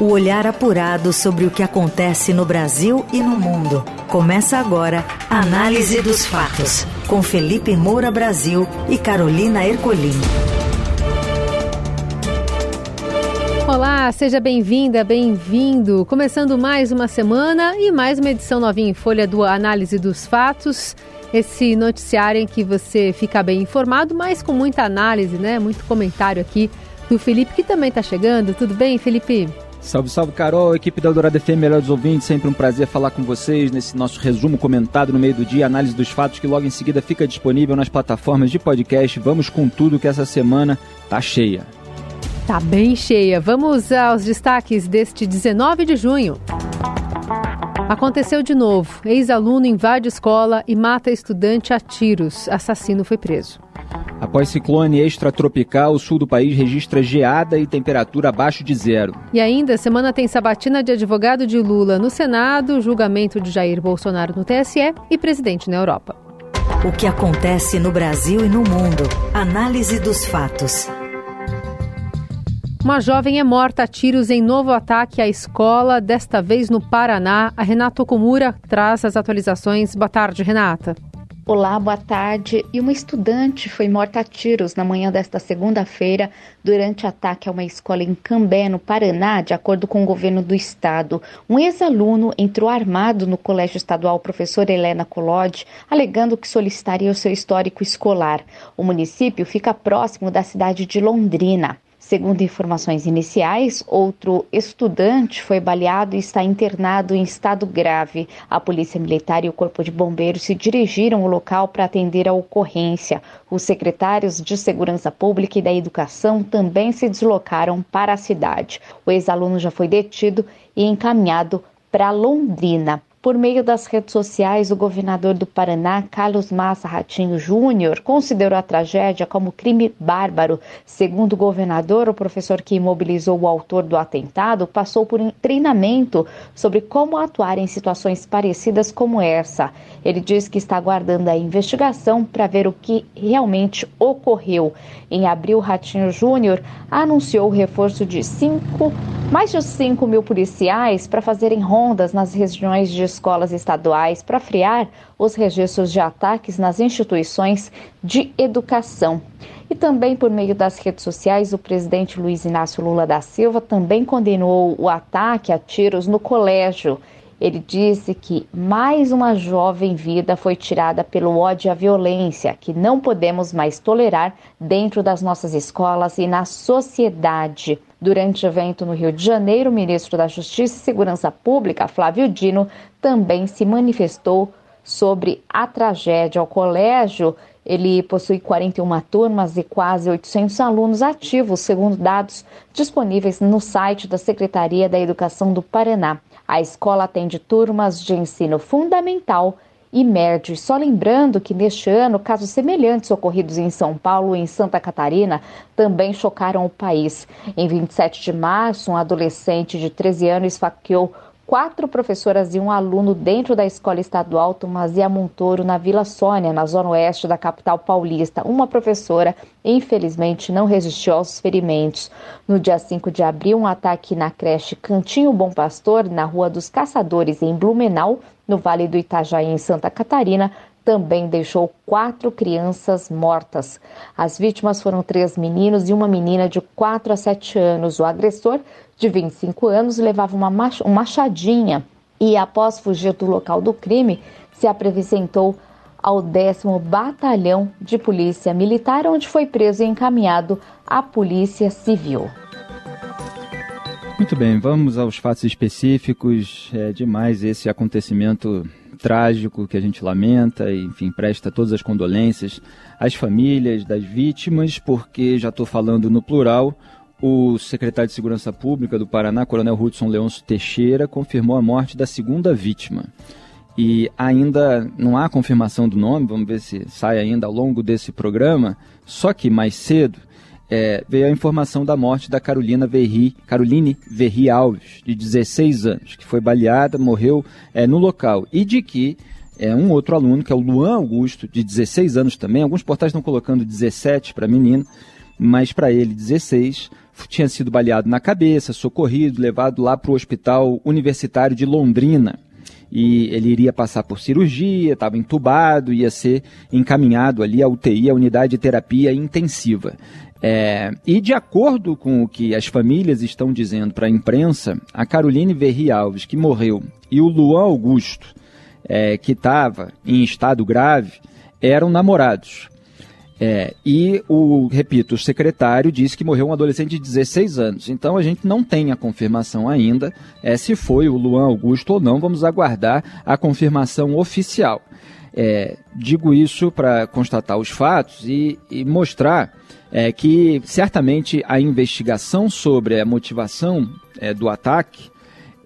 O olhar apurado sobre o que acontece no Brasil e no mundo. Começa agora a Análise dos Fatos, com Felipe Moura Brasil e Carolina Ercolim. Olá, seja bem-vinda, bem-vindo. Começando mais uma semana e mais uma edição novinha em folha do Análise dos Fatos. Esse noticiário em que você fica bem informado, mas com muita análise, né? Muito comentário aqui do Felipe, que também está chegando. Tudo bem, Felipe? Salve, salve, Carol, equipe da Eldorado FM, melhores ouvintes, sempre um prazer falar com vocês nesse nosso resumo comentado no meio do dia, análise dos fatos que logo em seguida fica disponível nas plataformas de podcast. Vamos com tudo que essa semana tá cheia. Tá bem cheia. Vamos aos destaques deste 19 de junho. Aconteceu de novo. Ex-aluno invade escola e mata estudante a tiros. Assassino foi preso. Após ciclone extratropical, o sul do país registra geada e temperatura abaixo de zero. E ainda, semana tem sabatina de advogado de Lula no Senado, julgamento de Jair Bolsonaro no TSE e presidente na Europa. O que acontece no Brasil e no mundo. Análise dos fatos. Uma jovem é morta a tiros em novo ataque à escola, desta vez no Paraná. A Renata Okumura traz as atualizações. Boa tarde, Renata. Olá, boa tarde. E uma estudante foi morta a tiros na manhã desta segunda-feira durante ataque a uma escola em Cambé, no Paraná, de acordo com o governo do estado. Um ex-aluno entrou armado no Colégio Estadual Professor Helena Collodi, alegando que solicitaria o seu histórico escolar. O município fica próximo da cidade de Londrina. Segundo informações iniciais, outro estudante foi baleado e está internado em estado grave. A Polícia Militar e o Corpo de Bombeiros se dirigiram ao local para atender a ocorrência. Os secretários de Segurança Pública e da Educação também se deslocaram para a cidade. O ex-aluno já foi detido e encaminhado para Londrina. Por meio das redes sociais, o governador do Paraná, Carlos Massa Ratinho Júnior, considerou a tragédia como crime bárbaro. Segundo o governador, o professor que imobilizou o autor do atentado passou por um treinamento sobre como atuar em situações parecidas como essa. Ele diz que está aguardando a investigação para ver o que realmente ocorreu. Em abril, Ratinho Júnior anunciou o reforço de cinco, mais de 5 mil policiais para fazerem rondas nas regiões de escolas estaduais para friar os registros de ataques nas instituições de educação. E também por meio das redes sociais, o presidente Luiz Inácio Lula da Silva também condenou o ataque a tiros no colégio. Ele disse que mais uma jovem vida foi tirada pelo ódio à violência, que não podemos mais tolerar dentro das nossas escolas e na sociedade. Durante o evento no Rio de Janeiro, o ministro da Justiça e Segurança Pública, Flávio Dino, também se manifestou sobre a tragédia. O colégio ele possui 41 turmas e quase 800 alunos ativos, segundo dados disponíveis no site da Secretaria da Educação do Paraná. A escola atende turmas de ensino fundamental e médio. Só lembrando que neste ano, casos semelhantes ocorridos em São Paulo e em Santa Catarina também chocaram o país. Em 27 de março, um adolescente de 13 anos esfaqueou quatro professoras e um aluno dentro da escola estadual Tomazia Montoro, na Vila Sônia, na zona oeste da capital paulista. Uma professora, infelizmente, não resistiu aos ferimentos. No dia 5 de abril, um ataque na creche Cantinho Bom Pastor, na Rua dos Caçadores, em Blumenau, no Vale do Itajaí, em Santa Catarina, também deixou quatro crianças mortas. As vítimas foram três meninos e uma menina de 4 a 7 anos. O agressor de 25 anos, levava uma machadinha e, após fugir do local do crime, se apresentou ao 10 Batalhão de Polícia Militar, onde foi preso e encaminhado à Polícia Civil. Muito bem, vamos aos fatos específicos. É demais esse acontecimento trágico que a gente lamenta e, enfim, presta todas as condolências às famílias das vítimas, porque já estou falando no plural. O secretário de Segurança Pública do Paraná, Coronel Hudson Leôncio Teixeira, confirmou a morte da segunda vítima. E ainda não há confirmação do nome, vamos ver se sai ainda ao longo desse programa. Só que mais cedo é, veio a informação da morte da Carolina Verri, Caroline Verri Alves, de 16 anos, que foi baleada, morreu é, no local. E de que é, um outro aluno, que é o Luan Augusto, de 16 anos também, alguns portais estão colocando 17 para menino, mas para ele 16, tinha sido baleado na cabeça, socorrido, levado lá para o Hospital Universitário de Londrina. E ele iria passar por cirurgia, estava entubado, ia ser encaminhado ali à UTI, a unidade de terapia intensiva. É, e de acordo com o que as famílias estão dizendo para a imprensa, a Caroline Verri Alves, que morreu, e o Luan Augusto, é, que estava em estado grave, eram namorados. É, e o, repito, o secretário disse que morreu um adolescente de 16 anos. Então a gente não tem a confirmação ainda é, se foi o Luan Augusto ou não. Vamos aguardar a confirmação oficial. É, digo isso para constatar os fatos e, e mostrar é, que certamente a investigação sobre a motivação é, do ataque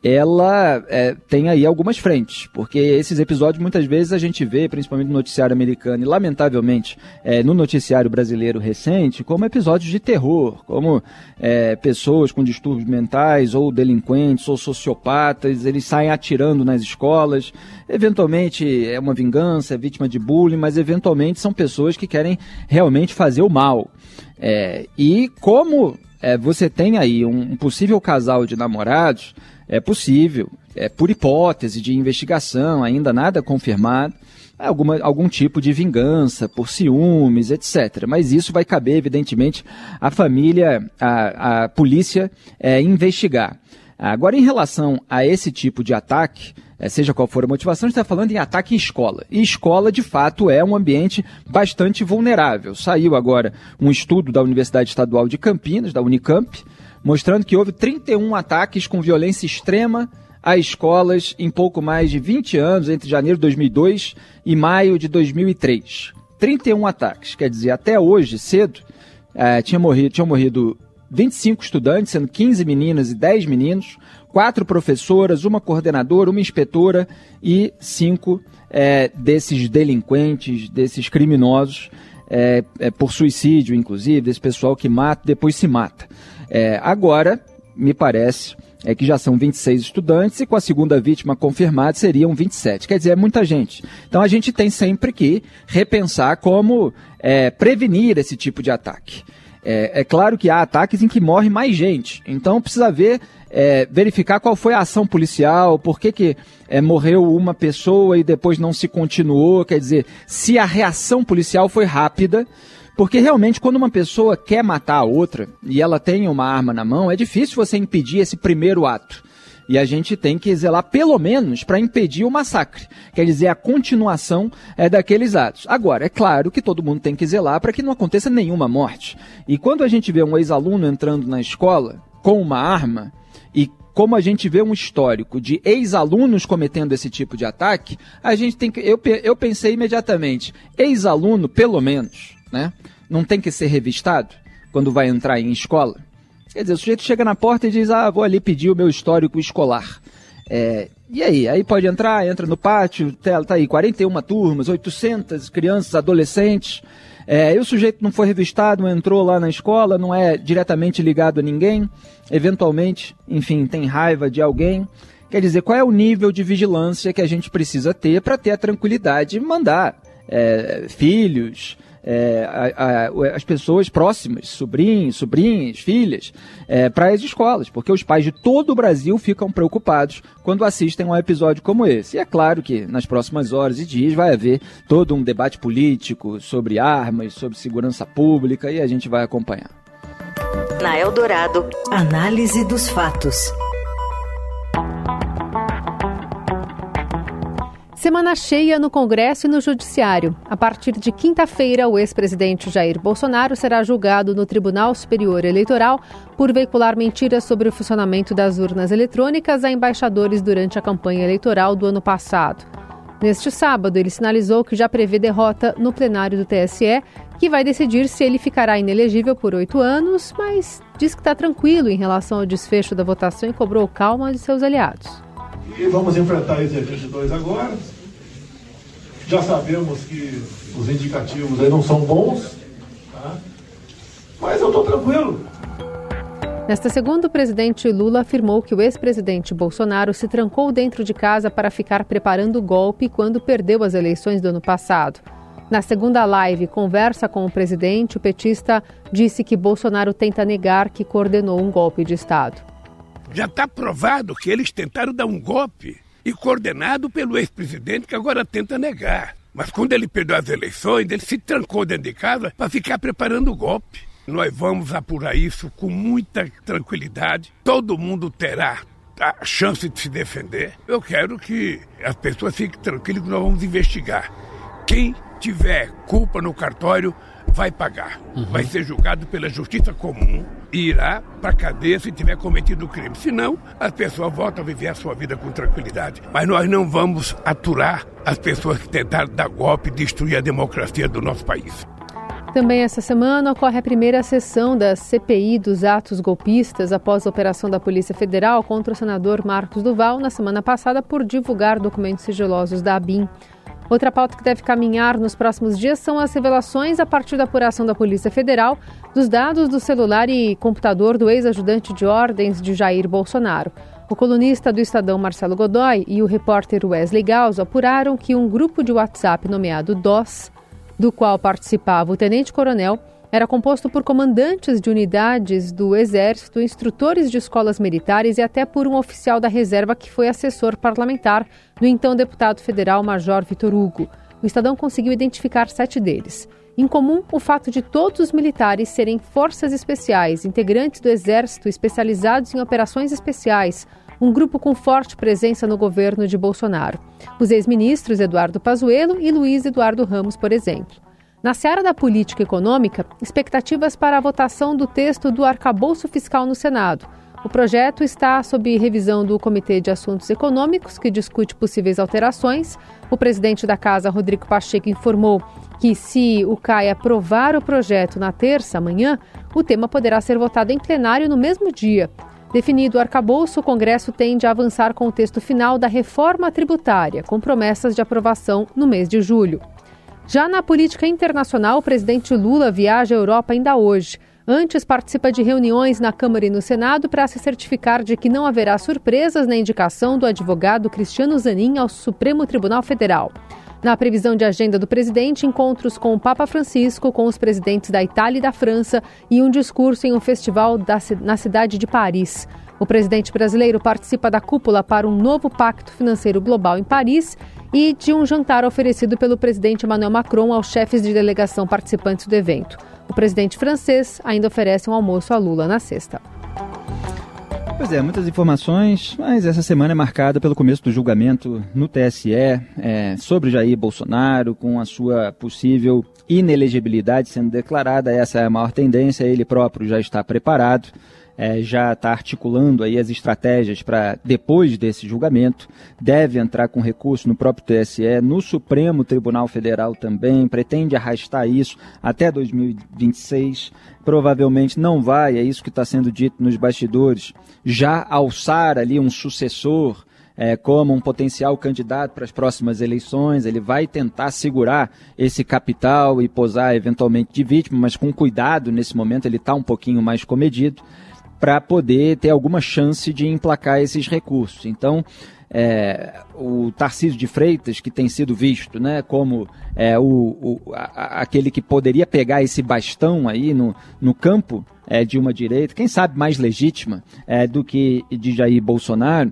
ela é, tem aí algumas frentes, porque esses episódios muitas vezes a gente vê, principalmente no noticiário americano e lamentavelmente é, no noticiário brasileiro recente, como episódios de terror, como é, pessoas com distúrbios mentais ou delinquentes ou sociopatas, eles saem atirando nas escolas, eventualmente é uma vingança, é vítima de bullying, mas eventualmente são pessoas que querem realmente fazer o mal. É, e como é, você tem aí um possível casal de namorados é possível, é por hipótese de investigação, ainda nada confirmado, alguma, algum tipo de vingança por ciúmes, etc. Mas isso vai caber, evidentemente, à família, à, à polícia é, investigar. Agora, em relação a esse tipo de ataque, é, seja qual for a motivação, está falando em ataque em escola. E escola, de fato, é um ambiente bastante vulnerável. Saiu agora um estudo da Universidade Estadual de Campinas, da Unicamp, mostrando que houve 31 ataques com violência extrema a escolas em pouco mais de 20 anos, entre janeiro de 2002 e maio de 2003. 31 ataques, quer dizer, até hoje, cedo, é, tinha morrido, tinham morrido 25 estudantes, sendo 15 meninas e 10 meninos, quatro professoras, uma coordenadora, uma inspetora e cinco é, desses delinquentes, desses criminosos, é, é, por suicídio, inclusive, desse pessoal que mata depois se mata. É, agora, me parece é que já são 26 estudantes e com a segunda vítima confirmada seriam 27. Quer dizer, é muita gente. Então a gente tem sempre que repensar como é, prevenir esse tipo de ataque. É, é, claro que há ataques em que morre mais gente. Então precisa ver, é, verificar qual foi a ação policial, por que, que é, morreu uma pessoa e depois não se continuou. Quer dizer, se a reação policial foi rápida porque realmente, quando uma pessoa quer matar a outra e ela tem uma arma na mão, é difícil você impedir esse primeiro ato. E a gente tem que zelar pelo menos para impedir o massacre, quer dizer, a continuação é, daqueles atos. Agora, é claro que todo mundo tem que zelar para que não aconteça nenhuma morte. E quando a gente vê um ex-aluno entrando na escola com uma arma e como a gente vê um histórico de ex-alunos cometendo esse tipo de ataque, a gente tem que. Eu, eu pensei imediatamente, ex-aluno, pelo menos, né? Não tem que ser revistado quando vai entrar em escola? Quer dizer, o sujeito chega na porta e diz, ah, vou ali pedir o meu histórico escolar. É, e aí? Aí pode entrar, entra no pátio, tá, tá aí 41 turmas, 800 crianças, adolescentes. É, e o sujeito não foi revistado, não entrou lá na escola, não é diretamente ligado a ninguém, eventualmente, enfim, tem raiva de alguém. Quer dizer, qual é o nível de vigilância que a gente precisa ter para ter a tranquilidade de mandar é, filhos, é, a, a, as pessoas próximas, sobrinhos, sobrinhas, filhas, é, para as escolas, porque os pais de todo o Brasil ficam preocupados quando assistem a um episódio como esse. E é claro que nas próximas horas e dias vai haver todo um debate político sobre armas, sobre segurança pública e a gente vai acompanhar. Na Eldorado, análise dos fatos. Semana cheia no Congresso e no Judiciário. A partir de quinta-feira, o ex-presidente Jair Bolsonaro será julgado no Tribunal Superior Eleitoral por veicular mentiras sobre o funcionamento das urnas eletrônicas a embaixadores durante a campanha eleitoral do ano passado. Neste sábado, ele sinalizou que já prevê derrota no plenário do TSE, que vai decidir se ele ficará inelegível por oito anos, mas diz que está tranquilo em relação ao desfecho da votação e cobrou calma de seus aliados. E vamos enfrentar esse 22 agora. Já sabemos que os indicativos aí não são bons, tá? mas eu estou tranquilo. Nesta segunda, o presidente Lula afirmou que o ex-presidente Bolsonaro se trancou dentro de casa para ficar preparando o golpe quando perdeu as eleições do ano passado. Na segunda live, conversa com o presidente, o petista disse que Bolsonaro tenta negar que coordenou um golpe de Estado. Já está provado que eles tentaram dar um golpe e coordenado pelo ex-presidente que agora tenta negar. Mas quando ele perdeu as eleições, ele se trancou dentro de casa para ficar preparando o golpe. Nós vamos apurar isso com muita tranquilidade. Todo mundo terá a chance de se defender. Eu quero que as pessoas fiquem tranquilas que nós vamos investigar. Quem tiver culpa no cartório vai pagar. Uhum. Vai ser julgado pela justiça comum e irá para a cadeia se tiver cometido o crime. Senão, as pessoas voltam a viver a sua vida com tranquilidade. Mas nós não vamos aturar as pessoas que tentaram dar golpe e destruir a democracia do nosso país. Também essa semana ocorre a primeira sessão da CPI dos atos golpistas após a operação da Polícia Federal contra o senador Marcos Duval na semana passada por divulgar documentos sigilosos da ABIN. Outra pauta que deve caminhar nos próximos dias são as revelações a partir da apuração da Polícia Federal dos dados do celular e computador do ex-ajudante de ordens de Jair Bolsonaro. O colunista do Estadão Marcelo Godoy e o repórter Wesley Gauss apuraram que um grupo de WhatsApp nomeado DOS do qual participava o tenente-coronel, era composto por comandantes de unidades do Exército, instrutores de escolas militares e até por um oficial da reserva que foi assessor parlamentar do então deputado federal Major Vitor Hugo. O Estadão conseguiu identificar sete deles. Em comum, o fato de todos os militares serem forças especiais, integrantes do Exército especializados em operações especiais, um grupo com forte presença no governo de Bolsonaro. Os ex-ministros Eduardo Pazuello e Luiz Eduardo Ramos, por exemplo. Na seara da política econômica, expectativas para a votação do texto do arcabouço fiscal no Senado. O projeto está sob revisão do Comitê de Assuntos Econômicos, que discute possíveis alterações. O presidente da Casa, Rodrigo Pacheco, informou que, se o CAI aprovar o projeto na terça, amanhã, o tema poderá ser votado em plenário no mesmo dia. Definido o arcabouço, o Congresso tende a avançar com o texto final da reforma tributária, com promessas de aprovação no mês de julho. Já na política internacional, o presidente Lula viaja à Europa ainda hoje. Antes, participa de reuniões na Câmara e no Senado para se certificar de que não haverá surpresas na indicação do advogado Cristiano Zanin ao Supremo Tribunal Federal. Na previsão de agenda do presidente, encontros com o Papa Francisco, com os presidentes da Itália e da França e um discurso em um festival da, na cidade de Paris. O presidente brasileiro participa da cúpula para um novo pacto financeiro global em Paris e de um jantar oferecido pelo presidente Emmanuel Macron aos chefes de delegação participantes do evento. O presidente francês ainda oferece um almoço a Lula na sexta. Pois é, muitas informações, mas essa semana é marcada pelo começo do julgamento no TSE é, sobre Jair Bolsonaro, com a sua possível inelegibilidade sendo declarada. Essa é a maior tendência, ele próprio já está preparado é, já está articulando aí as estratégias para, depois desse julgamento, deve entrar com recurso no próprio TSE, no Supremo Tribunal Federal também, pretende arrastar isso até 2026. Provavelmente não vai, é isso que está sendo dito nos bastidores, já alçar ali um sucessor é, como um potencial candidato para as próximas eleições, ele vai tentar segurar esse capital e posar eventualmente de vítima, mas com cuidado nesse momento, ele está um pouquinho mais comedido para poder ter alguma chance de emplacar esses recursos. Então, é, o Tarcísio de Freitas, que tem sido visto né, como é, o, o a, aquele que poderia pegar esse bastão aí no, no campo é, de uma direita, quem sabe mais legítima é, do que de Jair Bolsonaro,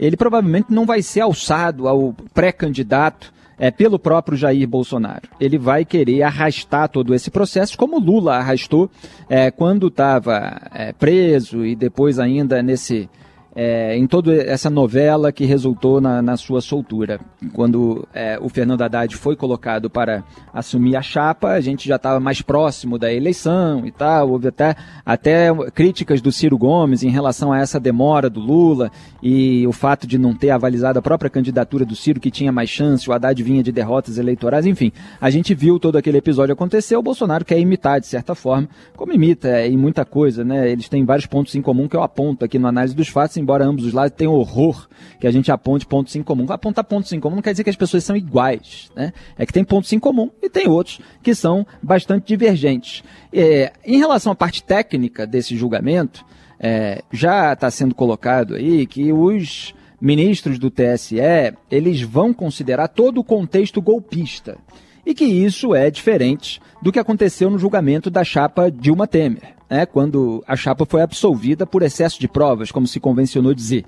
ele provavelmente não vai ser alçado ao pré-candidato é, pelo próprio Jair Bolsonaro. Ele vai querer arrastar todo esse processo, como Lula arrastou é, quando estava é, preso e depois ainda nesse é, em toda essa novela que resultou na, na sua soltura. Quando é, o Fernando Haddad foi colocado para assumir a chapa, a gente já estava mais próximo da eleição e tal. Houve até, até críticas do Ciro Gomes em relação a essa demora do Lula e o fato de não ter avalizado a própria candidatura do Ciro, que tinha mais chance, o Haddad vinha de derrotas eleitorais, enfim. A gente viu todo aquele episódio acontecer, o Bolsonaro quer imitar, de certa forma, como imita é, em muita coisa, né? Eles têm vários pontos em comum que eu aponto aqui no análise dos fatos, embora ambos os lados tenham horror que a gente aponte pontos em comum. Apontar pontos em comum não quer dizer que as pessoas são iguais, né? É que tem pontos em comum e tem outros que são bastante divergentes. É, em relação à parte técnica desse julgamento, é, já está sendo colocado aí que os ministros do TSE eles vão considerar todo o contexto golpista e que isso é diferente do que aconteceu no julgamento da chapa Dilma Temer, né, quando a chapa foi absolvida por excesso de provas, como se convencionou dizer.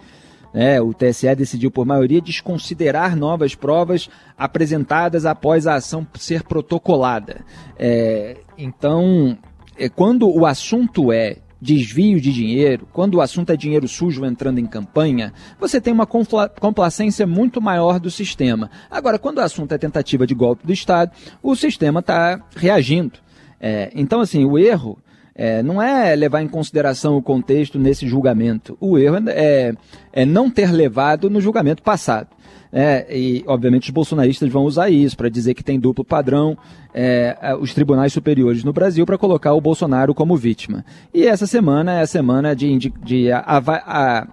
É, o TSE decidiu por maioria desconsiderar novas provas apresentadas após a ação ser protocolada. É, então, é, quando o assunto é desvio de dinheiro, quando o assunto é dinheiro sujo entrando em campanha, você tem uma complacência muito maior do sistema. Agora, quando o assunto é tentativa de golpe do Estado, o sistema está reagindo. É, então, assim, o erro é, não é levar em consideração o contexto nesse julgamento. O erro é, é não ter levado no julgamento passado. É, e, obviamente, os bolsonaristas vão usar isso para dizer que tem duplo padrão é, os tribunais superiores no Brasil para colocar o Bolsonaro como vítima. E essa semana é a semana de, de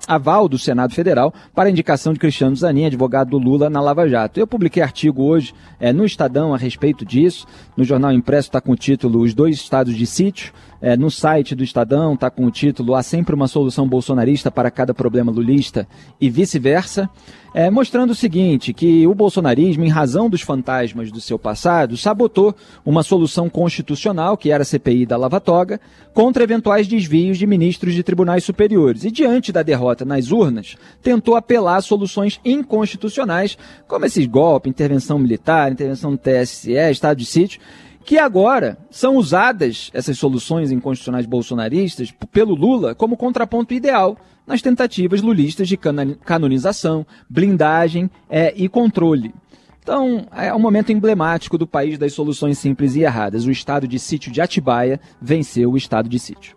aval do Senado Federal para a indicação de Cristiano Zanin, advogado do Lula, na Lava Jato. Eu publiquei artigo hoje é, no Estadão a respeito disso. No jornal impresso está com o título Os Dois Estados de Sítio. É, no site do Estadão está com o título Há sempre uma solução bolsonarista para cada problema lulista e vice-versa é, mostrando o seguinte, que o bolsonarismo, em razão dos fantasmas do seu passado, sabotou uma solução constitucional, que era a CPI da Lava Toga, contra eventuais desvios de ministros de tribunais superiores. E diante da derrota nas urnas, tentou apelar a soluções inconstitucionais, como esses golpes, intervenção militar, intervenção do TSE, estado de sítio, que agora são usadas, essas soluções inconstitucionais bolsonaristas, pelo Lula como contraponto ideal nas tentativas lulistas de canonização, blindagem é, e controle. Então, é um momento emblemático do país das soluções simples e erradas. O estado de sítio de Atibaia venceu o estado de sítio.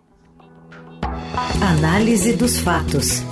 Análise dos fatos.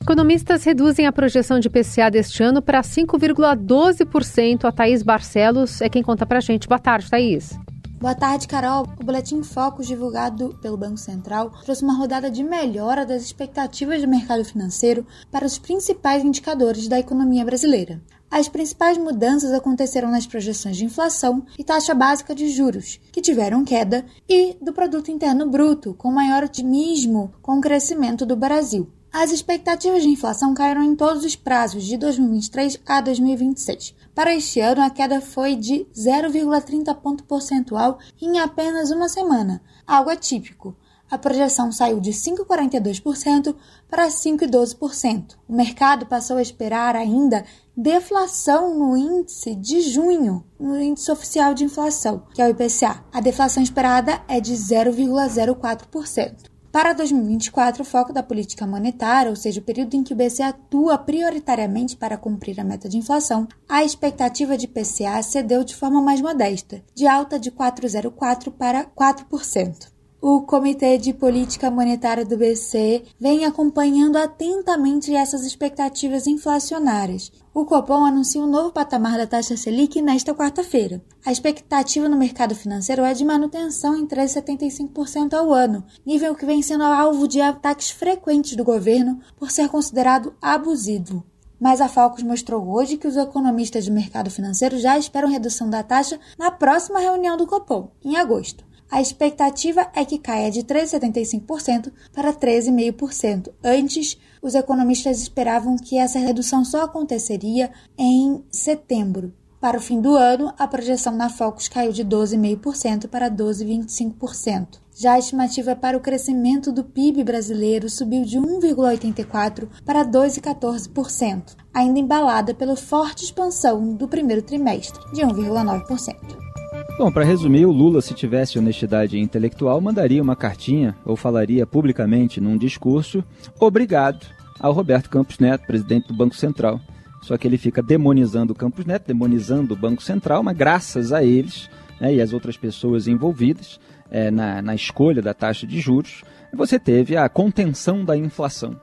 Economistas reduzem a projeção de PCA deste ano para 5,12%. A Thaís Barcelos é quem conta para a gente. Boa tarde, Thaís. Boa tarde, Carol. O Boletim Focus, divulgado pelo Banco Central, trouxe uma rodada de melhora das expectativas do mercado financeiro para os principais indicadores da economia brasileira. As principais mudanças aconteceram nas projeções de inflação e taxa básica de juros, que tiveram queda, e do produto interno bruto, com maior otimismo com o crescimento do Brasil. As expectativas de inflação caíram em todos os prazos de 2023 a 2026. Para este ano, a queda foi de 0,30 ponto percentual em apenas uma semana, algo atípico. A projeção saiu de 5,42% para 5,12%. O mercado passou a esperar ainda deflação no índice de junho, no índice oficial de inflação, que é o IPCA. A deflação esperada é de 0,04%. Para 2024, o foco da política monetária, ou seja, o período em que o BCE atua prioritariamente para cumprir a meta de inflação, a expectativa de PCA cedeu de forma mais modesta, de alta de 4,04% para 4%. O Comitê de Política Monetária do BCE vem acompanhando atentamente essas expectativas inflacionárias. O Copom anuncia um novo patamar da taxa Selic nesta quarta-feira. A expectativa no mercado financeiro é de manutenção em 3,75% ao ano, nível que vem sendo alvo de ataques frequentes do governo por ser considerado abusivo. Mas a Falcos mostrou hoje que os economistas do mercado financeiro já esperam redução da taxa na próxima reunião do Copom, em agosto. A expectativa é que caia de 3,75% para 13,5%. Antes, os economistas esperavam que essa redução só aconteceria em setembro. Para o fim do ano, a projeção na Focus caiu de 12,5% para 12,25%. Já a estimativa para o crescimento do PIB brasileiro subiu de 1,84% para 2,14%, ainda embalada pela forte expansão do primeiro trimestre, de 1,9%. Bom, para resumir, o Lula, se tivesse honestidade intelectual, mandaria uma cartinha ou falaria publicamente num discurso obrigado ao Roberto Campos Neto, presidente do Banco Central. Só que ele fica demonizando o Campos Neto, demonizando o Banco Central, mas graças a eles né, e as outras pessoas envolvidas é, na, na escolha da taxa de juros, você teve a contenção da inflação.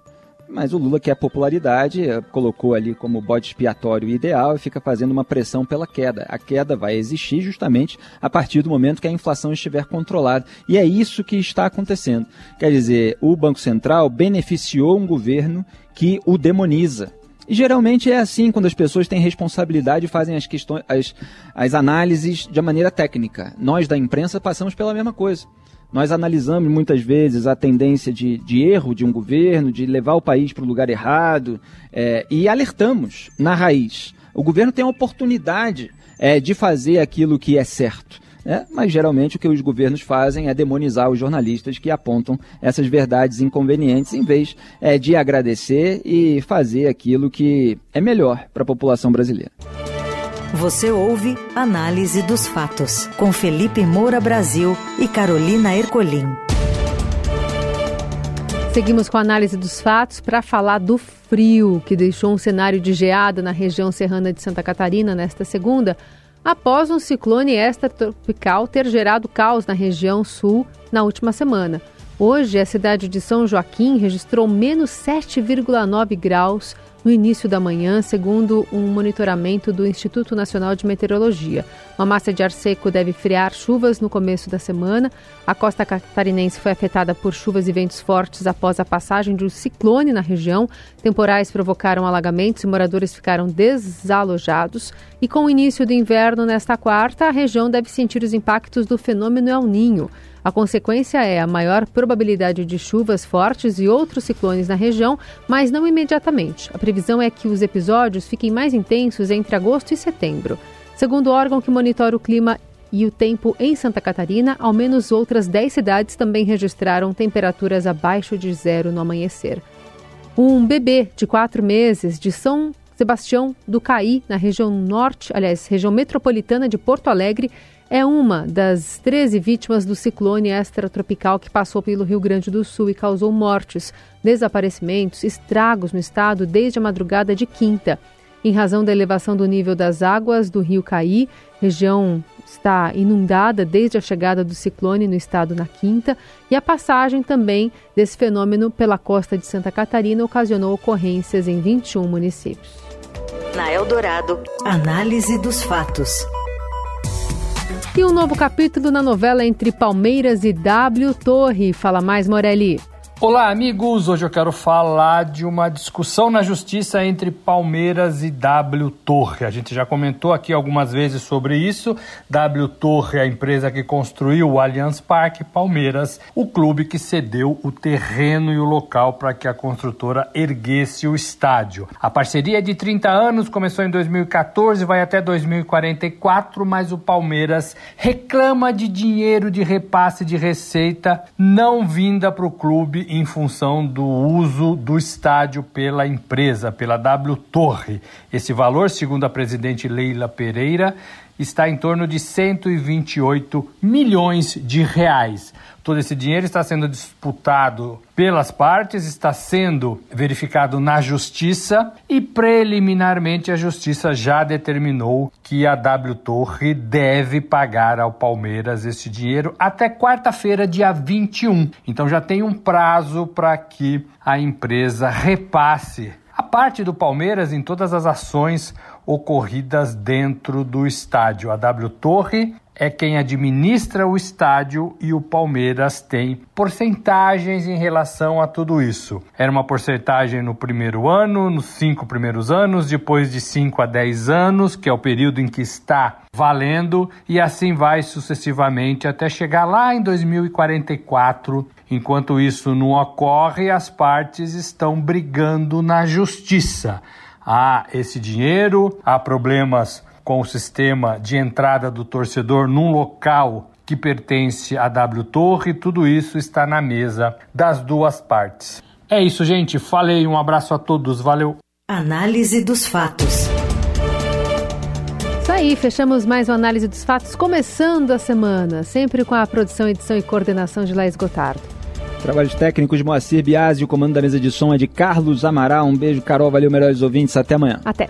Mas o Lula quer popularidade, eh, colocou ali como bode expiatório ideal e fica fazendo uma pressão pela queda. A queda vai existir justamente a partir do momento que a inflação estiver controlada. E é isso que está acontecendo. Quer dizer, o Banco Central beneficiou um governo que o demoniza. E geralmente é assim quando as pessoas têm responsabilidade e fazem as questões, as, as análises de maneira técnica. Nós da imprensa passamos pela mesma coisa. Nós analisamos muitas vezes a tendência de, de erro de um governo, de levar o país para o lugar errado, é, e alertamos na raiz. O governo tem a oportunidade é, de fazer aquilo que é certo. É, mas geralmente o que os governos fazem é demonizar os jornalistas que apontam essas verdades inconvenientes em vez é, de agradecer e fazer aquilo que é melhor para a população brasileira. Você ouve Análise dos Fatos, com Felipe Moura Brasil e Carolina Ercolim. Seguimos com a análise dos fatos para falar do frio que deixou um cenário de geada na região serrana de Santa Catarina nesta segunda, após um ciclone extratropical ter gerado caos na região sul na última semana. Hoje, a cidade de São Joaquim registrou menos 7,9 graus no início da manhã, segundo um monitoramento do Instituto Nacional de Meteorologia. Uma massa de ar seco deve friar chuvas no começo da semana. A costa catarinense foi afetada por chuvas e ventos fortes após a passagem de um ciclone na região. Temporais provocaram alagamentos e moradores ficaram desalojados. E com o início do inverno nesta quarta, a região deve sentir os impactos do fenômeno El Ninho. A consequência é a maior probabilidade de chuvas fortes e outros ciclones na região, mas não imediatamente. A previsão é que os episódios fiquem mais intensos entre agosto e setembro. Segundo o órgão que monitora o clima e o tempo em Santa Catarina, ao menos outras 10 cidades também registraram temperaturas abaixo de zero no amanhecer. Um bebê de quatro meses de São Sebastião do Caí, na região norte, aliás, região metropolitana de Porto Alegre, é uma das 13 vítimas do ciclone extratropical que passou pelo Rio Grande do Sul e causou mortes, desaparecimentos, estragos no estado desde a madrugada de quinta. Em razão da elevação do nível das águas do rio Caí, região está inundada desde a chegada do ciclone no estado na quinta, e a passagem também desse fenômeno pela costa de Santa Catarina ocasionou ocorrências em 21 municípios. Na Eldorado, análise dos fatos. E um novo capítulo na novela entre Palmeiras e W Torre. Fala mais, Morelli. Olá, amigos! Hoje eu quero falar de uma discussão na justiça entre Palmeiras e W Torre. A gente já comentou aqui algumas vezes sobre isso. W Torre é a empresa que construiu o Allianz Parque, Palmeiras, o clube que cedeu o terreno e o local para que a construtora erguesse o estádio. A parceria é de 30 anos, começou em 2014, vai até 2044, mas o Palmeiras reclama de dinheiro de repasse de receita não vinda para o clube em função do uso do estádio pela empresa, pela W Torre. Esse valor, segundo a presidente Leila Pereira, está em torno de 128 milhões de reais. Todo esse dinheiro está sendo disputado pelas partes, está sendo verificado na justiça e preliminarmente a justiça já determinou que a W Torre deve pagar ao Palmeiras esse dinheiro até quarta-feira, dia 21. Então já tem um prazo para que a empresa repasse a parte do Palmeiras em todas as ações ocorridas dentro do estádio. A W Torre é quem administra o estádio e o Palmeiras tem porcentagens em relação a tudo isso. Era uma porcentagem no primeiro ano, nos cinco primeiros anos, depois de 5 a 10 anos, que é o período em que está valendo, e assim vai sucessivamente até chegar lá em 2044. Enquanto isso não ocorre, as partes estão brigando na justiça. Há esse dinheiro, há problemas com o sistema de entrada do torcedor num local que pertence à W Torre, tudo isso está na mesa das duas partes. É isso, gente. Falei, um abraço a todos, valeu. Análise dos fatos. Isso aí, fechamos mais uma análise dos fatos, começando a semana, sempre com a produção, edição e coordenação de Laís Gotardo. Trabalhos técnicos Moacir Biasi, o comando da mesa de som é de Carlos Amaral. Um beijo, Carol, valeu, melhores ouvintes, até amanhã. Até.